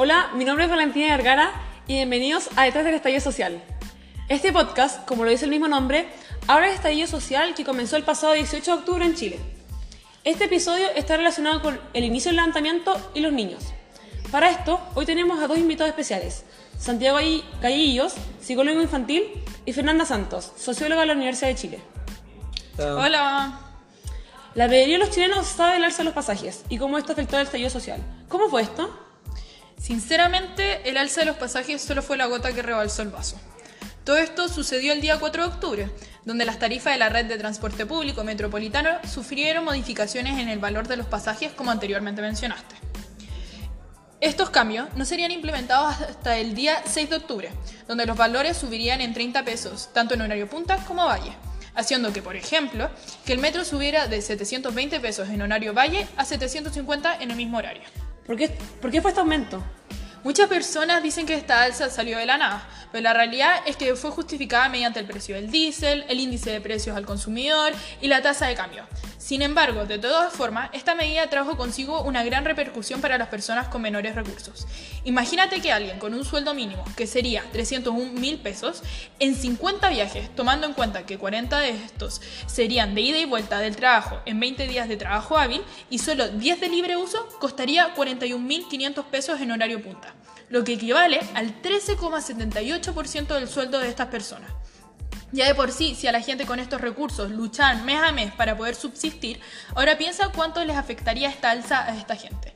Hola, mi nombre es Valentina Vergara y bienvenidos a Detrás del Estallido Social. Este podcast, como lo dice el mismo nombre, habla del estallido social que comenzó el pasado 18 de octubre en Chile. Este episodio está relacionado con el inicio del levantamiento y los niños. Para esto, hoy tenemos a dos invitados especiales, Santiago Gallillos, psicólogo infantil, y Fernanda Santos, socióloga de la Universidad de Chile. Hola. La mayoría de los chilenos sabe el alza de los pasajes y cómo esto afectó al estallido social. ¿Cómo fue esto? Sinceramente, el alza de los pasajes solo fue la gota que rebalsó el vaso. Todo esto sucedió el día 4 de octubre, donde las tarifas de la red de transporte público metropolitano sufrieron modificaciones en el valor de los pasajes como anteriormente mencionaste. Estos cambios no serían implementados hasta el día 6 de octubre, donde los valores subirían en 30 pesos, tanto en horario punta como valle, haciendo que, por ejemplo, que el metro subiera de 720 pesos en horario valle a 750 en el mismo horario. ¿Por qué, ¿Por qué fue este aumento? Muchas personas dicen que esta alza salió de la nada, pero la realidad es que fue justificada mediante el precio del diésel, el índice de precios al consumidor y la tasa de cambio. Sin embargo, de todas formas, esta medida trajo consigo una gran repercusión para las personas con menores recursos. Imagínate que alguien con un sueldo mínimo, que sería 301 mil pesos, en 50 viajes, tomando en cuenta que 40 de estos serían de ida y vuelta del trabajo en 20 días de trabajo hábil y solo 10 de libre uso, costaría 41.500 pesos en horario punta, lo que equivale al 13,78% del sueldo de estas personas. Ya de por sí, si a la gente con estos recursos luchan mes a mes para poder subsistir, ahora piensa cuánto les afectaría esta alza a esta gente.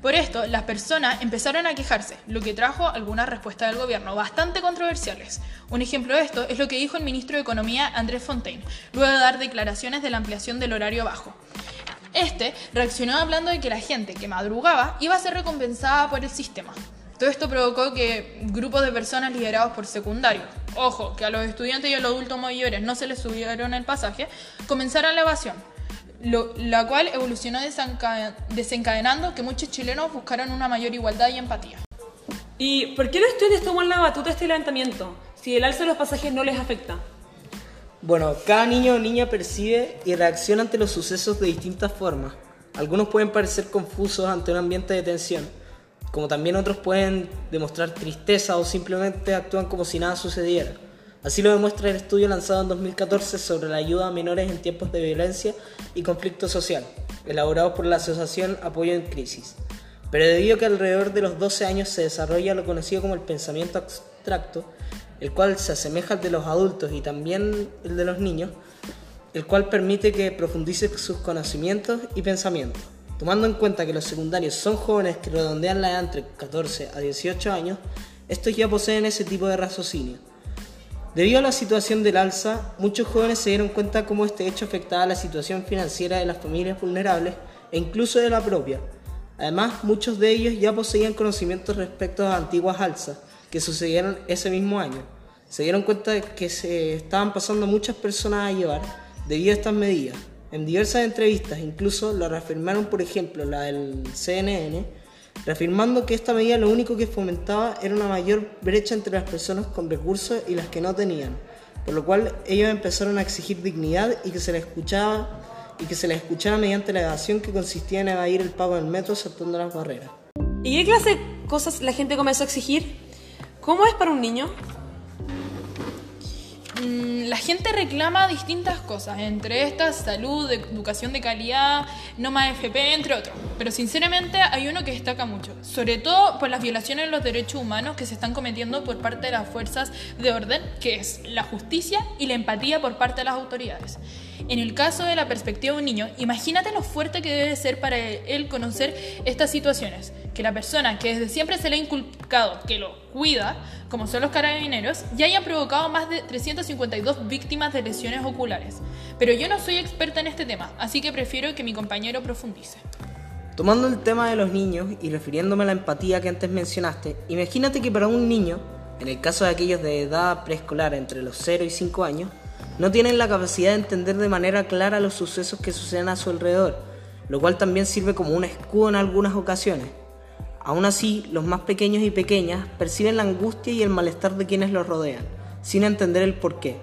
Por esto, las personas empezaron a quejarse, lo que trajo algunas respuestas del gobierno bastante controversiales. Un ejemplo de esto es lo que dijo el ministro de Economía Andrés Fontaine, luego de dar declaraciones de la ampliación del horario bajo. Este reaccionó hablando de que la gente que madrugaba iba a ser recompensada por el sistema. Todo esto provocó que grupos de personas liderados por secundarios, ojo, que a los estudiantes y a los adultos mayores no se les subieron el pasaje, comenzaran la evasión, la cual evolucionó desencadenando que muchos chilenos buscaran una mayor igualdad y empatía. ¿Y por qué los estudiantes toman la batuta de este levantamiento si el alza de los pasajes no les afecta? Bueno, cada niño o niña percibe y reacciona ante los sucesos de distintas formas. Algunos pueden parecer confusos ante un ambiente de tensión, como también otros pueden demostrar tristeza o simplemente actúan como si nada sucediera. Así lo demuestra el estudio lanzado en 2014 sobre la ayuda a menores en tiempos de violencia y conflicto social, elaborado por la Asociación Apoyo en Crisis. Pero debido a que alrededor de los 12 años se desarrolla lo conocido como el pensamiento abstracto, el cual se asemeja al de los adultos y también el de los niños, el cual permite que profundice sus conocimientos y pensamientos. Tomando en cuenta que los secundarios son jóvenes que redondean la edad entre 14 a 18 años, estos ya poseen ese tipo de raciocinio. Debido a la situación del alza, muchos jóvenes se dieron cuenta cómo este hecho afectaba la situación financiera de las familias vulnerables e incluso de la propia. Además, muchos de ellos ya poseían conocimientos respecto a antiguas alzas que sucedieron ese mismo año. Se dieron cuenta de que se estaban pasando muchas personas a llevar debido a estas medidas. En diversas entrevistas, incluso lo reafirmaron, por ejemplo, la del CNN, reafirmando que esta medida lo único que fomentaba era una mayor brecha entre las personas con recursos y las que no tenían, por lo cual ellos empezaron a exigir dignidad y que se les escuchaba y que se les escuchara mediante la evasión que consistía en evadir el pago del metro saltando las barreras. ¿Y qué clase de cosas la gente comenzó a exigir? ¿Cómo es para un niño? La gente reclama distintas cosas, entre estas salud, educación de calidad, no más FP, entre otros. Pero sinceramente hay uno que destaca mucho, sobre todo por las violaciones de los derechos humanos que se están cometiendo por parte de las fuerzas de orden, que es la justicia y la empatía por parte de las autoridades. En el caso de la perspectiva de un niño, imagínate lo fuerte que debe ser para él conocer estas situaciones, que la persona que desde siempre se le ha inculcado que lo cuida, como son los carabineros, ya hayan provocado más de 352 víctimas de lesiones oculares. Pero yo no soy experta en este tema, así que prefiero que mi compañero profundice. Tomando el tema de los niños y refiriéndome a la empatía que antes mencionaste, imagínate que para un niño, en el caso de aquellos de edad preescolar entre los 0 y 5 años, no tienen la capacidad de entender de manera clara los sucesos que suceden a su alrededor, lo cual también sirve como un escudo en algunas ocasiones. Aún así, los más pequeños y pequeñas perciben la angustia y el malestar de quienes los rodean, sin entender el porqué.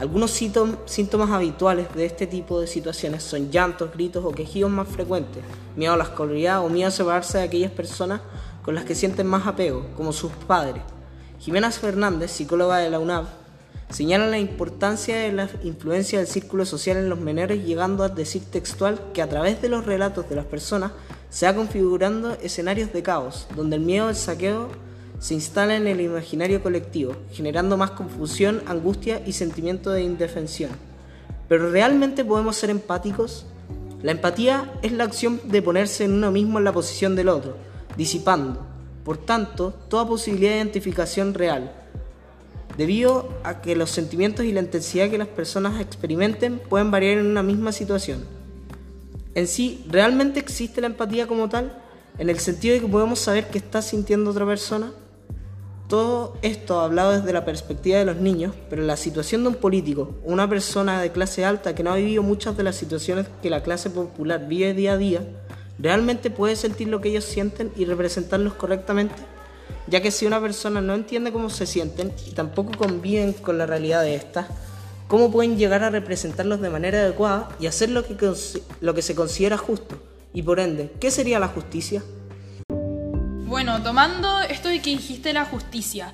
Algunos síntomas habituales de este tipo de situaciones son llantos, gritos o quejidos más frecuentes, miedo a la oscuridad o miedo a separarse de aquellas personas con las que sienten más apego, como sus padres. Jimena Fernández, psicóloga de la UNAV, señala la importancia de la influencia del círculo social en los menores, llegando a decir textual que a través de los relatos de las personas se va configurando escenarios de caos, donde el miedo al saqueo se instala en el imaginario colectivo, generando más confusión, angustia y sentimiento de indefensión. Pero ¿realmente podemos ser empáticos? La empatía es la acción de ponerse en uno mismo en la posición del otro, disipando, por tanto, toda posibilidad de identificación real, debido a que los sentimientos y la intensidad que las personas experimenten pueden variar en una misma situación. En sí, ¿realmente existe la empatía como tal? En el sentido de que podemos saber qué está sintiendo otra persona. Todo esto hablado desde la perspectiva de los niños, pero la situación de un político una persona de clase alta que no ha vivido muchas de las situaciones que la clase popular vive día a día, ¿realmente puede sentir lo que ellos sienten y representarlos correctamente? Ya que si una persona no entiende cómo se sienten y tampoco conviven con la realidad de estas, ¿cómo pueden llegar a representarlos de manera adecuada y hacer lo que, lo que se considera justo? Y por ende, ¿qué sería la justicia? Bueno, tomando esto de que dijiste la justicia,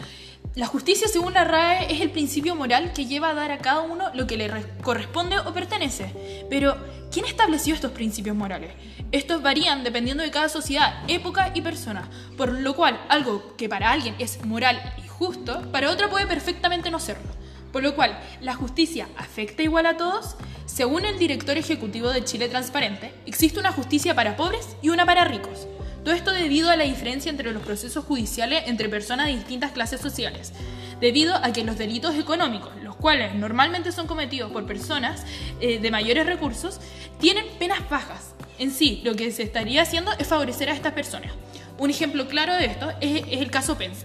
la justicia, según la RAE, es el principio moral que lleva a dar a cada uno lo que le corresponde o pertenece. Pero, ¿quién estableció estos principios morales? Estos varían dependiendo de cada sociedad, época y persona, por lo cual algo que para alguien es moral y justo, para otra puede perfectamente no serlo. Por lo cual, ¿la justicia afecta igual a todos? Según el director ejecutivo de Chile Transparente, existe una justicia para pobres y una para ricos. Todo esto debido a la diferencia entre los procesos judiciales entre personas de distintas clases sociales, debido a que los delitos económicos, los cuales normalmente son cometidos por personas eh, de mayores recursos, tienen penas bajas. En sí, lo que se estaría haciendo es favorecer a estas personas. Un ejemplo claro de esto es, el caso Pensa,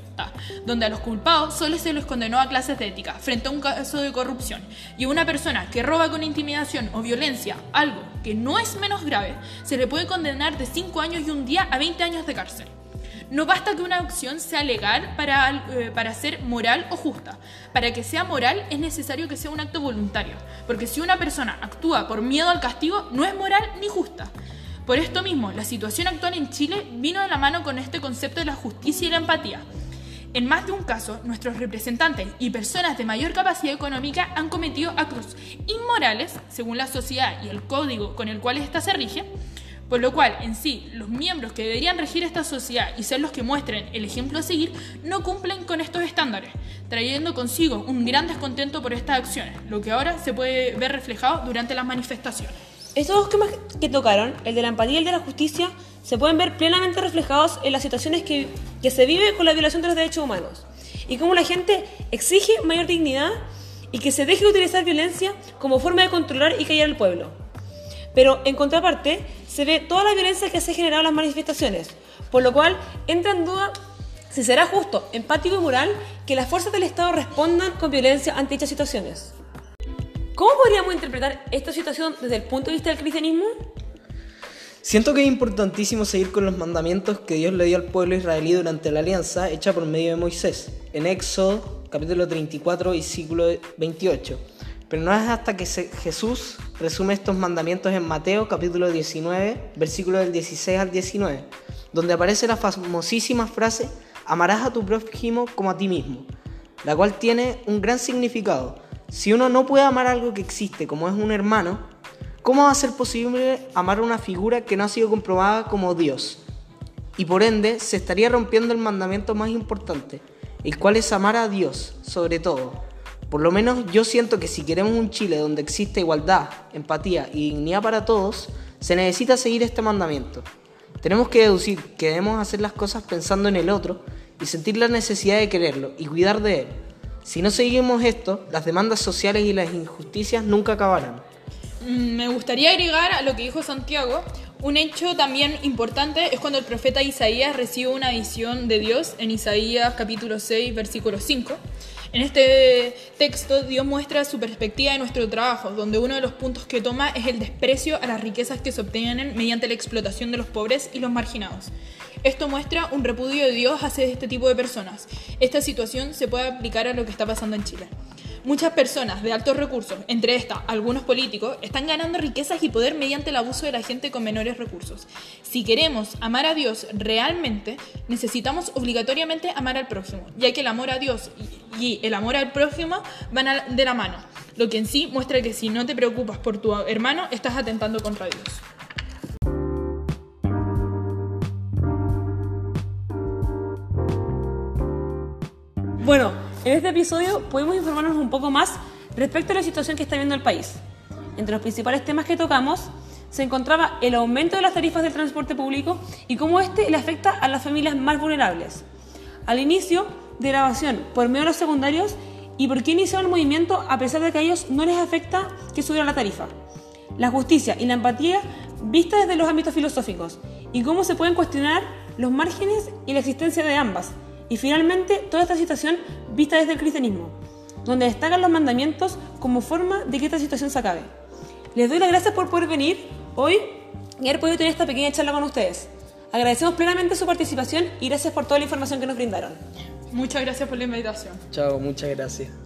donde a los culpados solo se les condenó a clases de ética frente a un caso de corrupción y a una persona que roba con intimidación o violencia algo que no es menos grave, se le puede condenar de 5 años y un día a 20 años de cárcel. No basta que una acción sea legal para, eh, para ser moral o justa. Para que sea moral es necesario que sea un acto voluntario, porque si una persona actúa por miedo al castigo, no es moral ni justa. Por esto mismo, la situación actual en Chile vino de la mano con este concepto de la justicia y la empatía. En más de un caso, nuestros representantes y personas de mayor capacidad económica han cometido actos inmorales, según la sociedad y el código con el cual ésta se rige, por lo cual, en sí, los miembros que deberían regir esta sociedad y ser los que muestren el ejemplo a seguir no cumplen con estos estándares, trayendo consigo un gran descontento por estas acciones, lo que ahora se puede ver reflejado durante las manifestaciones. Estos dos temas que tocaron, el de la empatía y el de la justicia, se pueden ver plenamente reflejados en las situaciones que, que se vive con la violación de los derechos humanos y cómo la gente exige mayor dignidad y que se deje de utilizar violencia como forma de controlar y callar al pueblo. Pero en contraparte, se ve toda la violencia que se ha generado en las manifestaciones, por lo cual entra en duda si será justo, empático y moral que las fuerzas del Estado respondan con violencia ante dichas situaciones. ¿Cómo podríamos interpretar esta situación desde el punto de vista del cristianismo? Siento que es importantísimo seguir con los mandamientos que Dios le dio al pueblo israelí durante la alianza hecha por medio de Moisés, en Éxodo capítulo 34 y versículo 28. Pero no es hasta que Jesús resume estos mandamientos en Mateo capítulo 19, versículo del 16 al 19, donde aparece la famosísima frase, amarás a tu prójimo como a ti mismo, la cual tiene un gran significado si uno no puede amar algo que existe como es un hermano, ¿cómo va a ser posible amar una figura que no ha sido comprobada como Dios? Y por ende se estaría rompiendo el mandamiento más importante, el cual es amar a Dios sobre todo. Por lo menos yo siento que si queremos un Chile donde exista igualdad, empatía y dignidad para todos, se necesita seguir este mandamiento. Tenemos que deducir que debemos hacer las cosas pensando en el otro y sentir la necesidad de quererlo y cuidar de él si no seguimos esto, las demandas sociales y las injusticias nunca acabarán. Mm, me gustaría agregar a lo que dijo Santiago, un hecho también importante es cuando el profeta Isaías recibe una visión de Dios en Isaías capítulo 6, versículo 5. En este texto Dios muestra su perspectiva de nuestro trabajo, donde uno de los puntos que toma es el desprecio a las riquezas que se obtienen mediante la explotación de los pobres y los marginados. Esto muestra un repudio de Dios hacia este tipo de personas. Esta situación se puede aplicar a lo que está pasando en Chile. Muchas personas de altos recursos, entre estas algunos políticos, están ganando riquezas y poder mediante el abuso de la gente con menores recursos. Si queremos amar a Dios realmente, necesitamos obligatoriamente amar al prójimo, ya que el amor a Dios y el amor al prójimo van de la mano, lo que en sí muestra que si no te preocupas por tu hermano, estás atentando contra Dios. Bueno, en este episodio podemos informarnos un poco más respecto a la situación que está viendo el país. Entre los principales temas que tocamos se encontraba el aumento de las tarifas del transporte público y cómo este le afecta a las familias más vulnerables. Al inicio de grabación, por medio de los secundarios, y por qué iniciaron el movimiento a pesar de que a ellos no les afecta que subiera la tarifa. La justicia y la empatía vista desde los ámbitos filosóficos y cómo se pueden cuestionar los márgenes y la existencia de ambas, y finalmente, toda esta situación vista desde el cristianismo, donde destacan los mandamientos como forma de que esta situación se acabe. Les doy las gracias por poder venir hoy y haber podido tener esta pequeña charla con ustedes. Agradecemos plenamente su participación y gracias por toda la información que nos brindaron. Muchas gracias por la invitación. Chao, muchas gracias.